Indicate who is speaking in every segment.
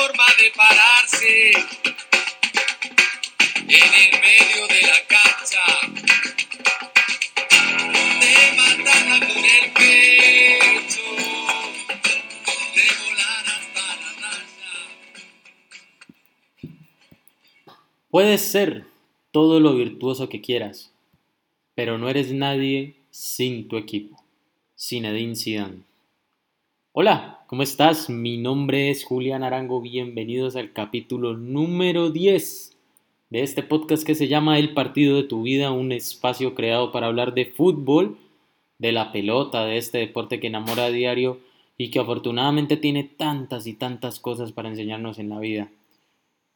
Speaker 1: forma de pararse en el medio de la cancha. De matarla con el pecho, de volar hasta la raya.
Speaker 2: Puedes ser todo lo virtuoso que quieras, pero no eres nadie sin tu equipo. Zinedine Zidane. Hola, ¿cómo estás? Mi nombre es Julián Arango. Bienvenidos al capítulo número 10 de este podcast que se llama El partido de tu vida, un espacio creado para hablar de fútbol, de la pelota, de este deporte que enamora a diario y que afortunadamente tiene tantas y tantas cosas para enseñarnos en la vida.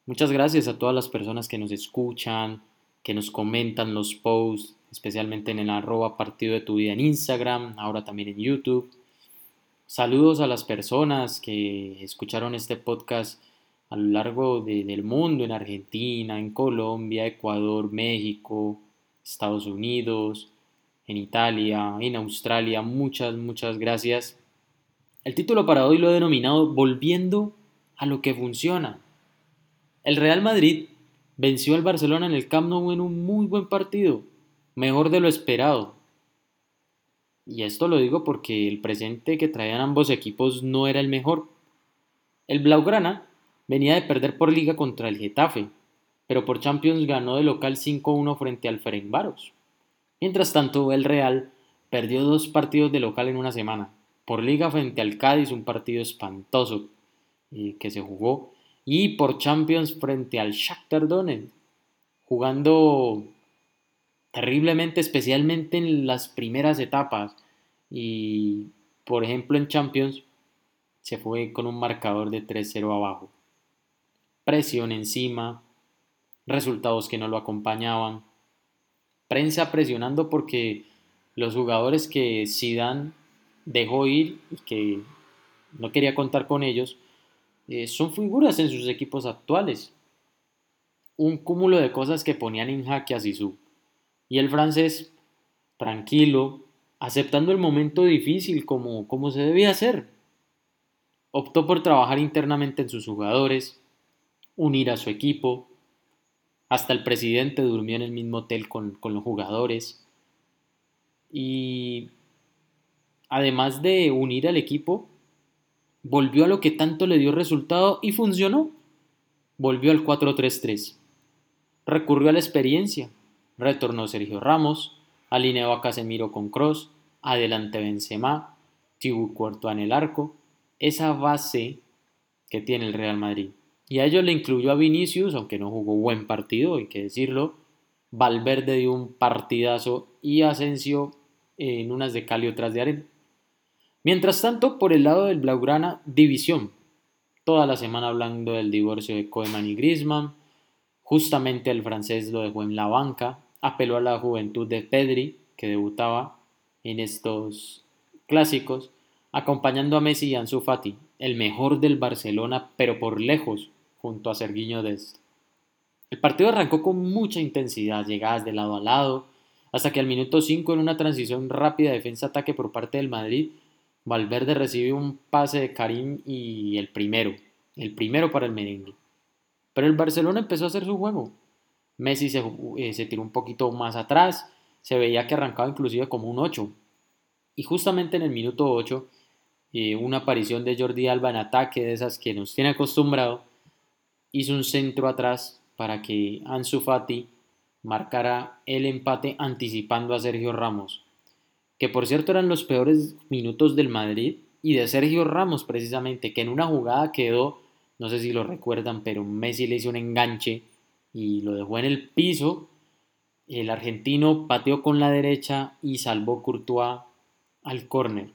Speaker 2: Muchas gracias a todas las personas que nos escuchan, que nos comentan los posts, especialmente en el arroba partido de tu vida en Instagram, ahora también en YouTube. Saludos a las personas que escucharon este podcast a lo largo del mundo, en Argentina, en Colombia, Ecuador, México, Estados Unidos, en Italia, en Australia. Muchas, muchas gracias. El título para hoy lo he denominado Volviendo a lo que funciona. El Real Madrid venció al Barcelona en el Camp Nou en un muy buen partido mejor de lo esperado. Y esto lo digo porque el presente que traían ambos equipos no era el mejor. El Blaugrana venía de perder por liga contra el Getafe, pero por Champions ganó de local 5-1 frente al Ferencváros. Mientras tanto, el Real perdió dos partidos de local en una semana. Por liga frente al Cádiz, un partido espantoso eh, que se jugó, y por Champions frente al Shakhtar Donetsk, jugando terriblemente, especialmente en las primeras etapas. Y, por ejemplo, en Champions se fue con un marcador de 3-0 abajo. Presión encima, resultados que no lo acompañaban. Prensa presionando porque los jugadores que Zidane dejó ir y que no quería contar con ellos eh, son figuras en sus equipos actuales. Un cúmulo de cosas que ponían en jaque a Zizou. Y el francés, tranquilo, aceptando el momento difícil como, como se debía hacer. Optó por trabajar internamente en sus jugadores, unir a su equipo. Hasta el presidente durmió en el mismo hotel con, con los jugadores. Y además de unir al equipo, volvió a lo que tanto le dio resultado y funcionó. Volvió al 4-3-3. Recurrió a la experiencia, retornó Sergio Ramos, alineó a Casemiro con Cross, adelante Benzema, Thibaut Courtois en el arco, esa base que tiene el Real Madrid. Y a ello le incluyó a Vinicius, aunque no jugó buen partido, hay que decirlo. Valverde dio un partidazo y Asensio en unas de cal y otras de arena. Mientras tanto, por el lado del Blaugrana, división. Toda la semana hablando del divorcio de Koeman y Griezmann. Justamente el francés lo dejó en la banca apeló a la juventud de Pedri, que debutaba en estos clásicos, acompañando a Messi y Ansu Fati, el mejor del Barcelona, pero por lejos, junto a Sergiño Dest. El partido arrancó con mucha intensidad, llegadas de lado a lado, hasta que al minuto 5 en una transición rápida defensa-ataque por parte del Madrid, Valverde recibió un pase de Karim y el primero, el primero para el merengue. Pero el Barcelona empezó a hacer su juego, Messi eh, se, tiró un poquito más atrás, se veía que arrancaba inclusive como un 8. Y justamente en el minuto 8, eh, una aparición de Jordi Alba en ataque, de esas que nos tiene acostumbrado, hizo un centro atrás para que Ansu Fati marcara el empate anticipando a Sergio Ramos, que por cierto eran los peores minutos del Madrid y de Sergio Ramos precisamente, que en una jugada quedó, no sé si lo recuerdan, pero Messi le hizo un enganche y lo dejó en el piso. El argentino pateó con la derecha y salvó Courtois al córner.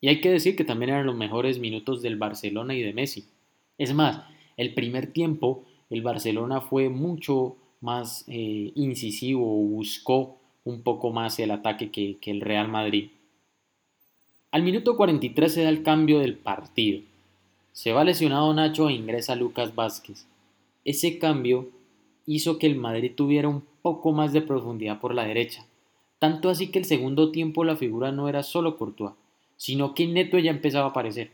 Speaker 2: Y hay que decir que también eran los mejores minutos del Barcelona y de Messi. Es más, el primer tiempo el Barcelona fue mucho más eh, incisivo, buscó un poco más el ataque que, que el Real Madrid. Al minuto 43 se da el cambio del partido. Se va lesionado Nacho e ingresa Lucas Vázquez. Ese cambio hizo que el Madrid tuviera un poco más de profundidad por la derecha, tanto así que el segundo tiempo la figura no era solo Courtois, sino que Neto ya empezaba a aparecer.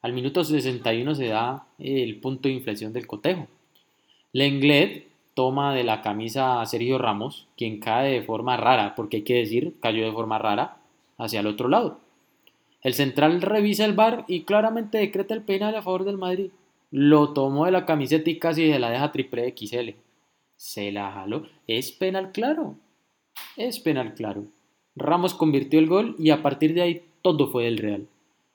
Speaker 2: Al minuto 61 se da el punto de inflexión del cotejo. Lenglet toma de la camisa a Sergio Ramos, quien cae de forma rara, porque hay que decir, cayó de forma rara, hacia el otro lado. El central revisa el bar y claramente decreta el penal a favor del Madrid. Lo tomó de la camiseta y casi se la deja triple XL. Se la jaló. Es penal claro. Es penal claro. Ramos convirtió el gol y a partir de ahí todo fue del Real.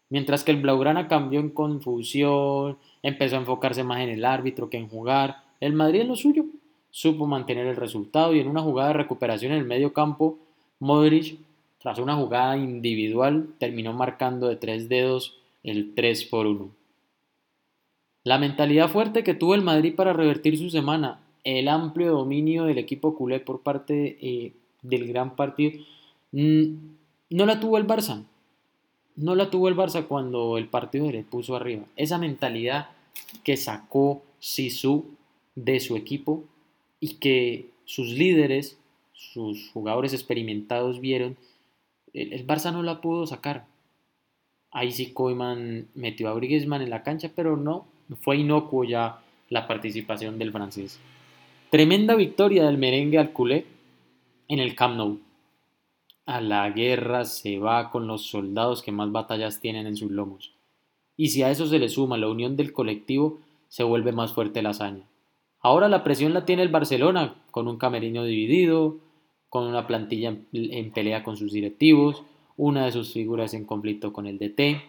Speaker 2: Mientras que el Blaugrana cambió en confusión, empezó a enfocarse más en el árbitro que en jugar, el Madrid lo suyo. Supo mantener el resultado y en una jugada de recuperación en el medio campo, Modric, tras una jugada individual, terminó marcando de tres dedos el 3 por 1. La mentalidad fuerte que tuvo el Madrid para revertir su semana, el amplio dominio del equipo culé por parte eh, del gran partido, mm, no la tuvo el Barça. No la tuvo el Barça cuando el partido le puso arriba. Esa mentalidad que sacó Sisu de su equipo y que sus líderes, sus jugadores experimentados vieron, el, Barça no la pudo sacar. Ahí sí Koeman metió a Griezmann en la cancha, pero no, fue inocuo ya la participación del francés. Tremenda victoria del merengue al culé en el Camp Nou. A la guerra se va con los soldados que más batallas tienen en sus lomos. Y si a eso se le suma la unión del colectivo, se vuelve más fuerte la hazaña. Ahora la presión la tiene el Barcelona, con un camerino dividido, con una plantilla en, pelea con sus directivos, una de sus figuras en conflicto con el DT.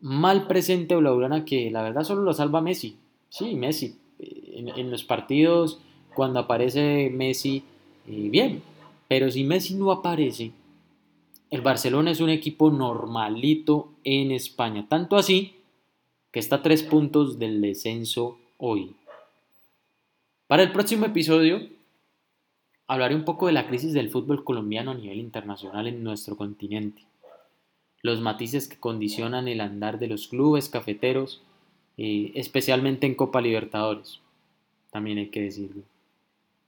Speaker 2: Mal presente Blaugrana que la verdad solo lo salva Messi. Sí, Messi. En, los partidos, cuando aparece Messi, eh, bien. Pero si Messi no aparece, el Barcelona es un equipo normalito en España. Tanto así que está a tres puntos del descenso hoy. Para el próximo episodio hablaré un poco de la crisis del fútbol colombiano a nivel internacional en nuestro continente, los matices que condicionan el andar de los clubes cafeteros, eh, especialmente en Copa Libertadores, también hay que decirlo.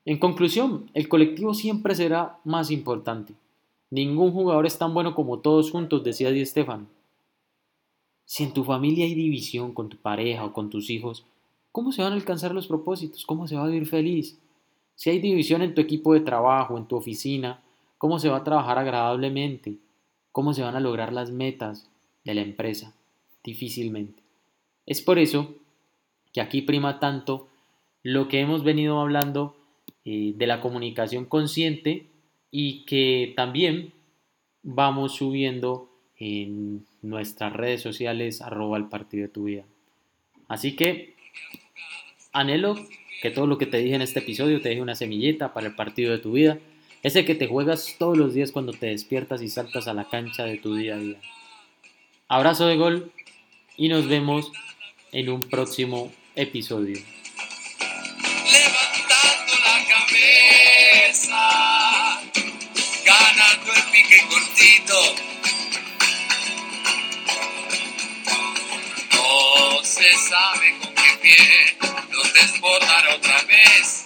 Speaker 2: En conclusión, el colectivo siempre será más importante. Ningún jugador es tan bueno como todos juntos, decía Di Stefano. Si en tu familia hay división con tu pareja o con tus hijos, ¿Cómo se van a alcanzar los propósitos? ¿Cómo se va a vivir feliz? Si hay división en tu equipo de trabajo, en tu oficina, ¿cómo se va a trabajar agradablemente? ¿Cómo se van a lograr las metas de la empresa? Difícilmente. Es por eso que aquí prima tanto lo que hemos venido hablando eh, de la comunicación consciente y que también vamos subiendo en nuestras redes sociales arroba el partido de tu vida. Así que Anhelo que todo lo que te dije en este episodio te deje una semillita para el partido de tu vida, ese que te juegas todos los días cuando te despiertas y saltas a la cancha de tu día a día. Abrazo de gol y nos vemos en un próximo episodio.
Speaker 1: Levantando la cabeza, ganando el pique cortito. No se sabe con qué pie desbordar otra vez.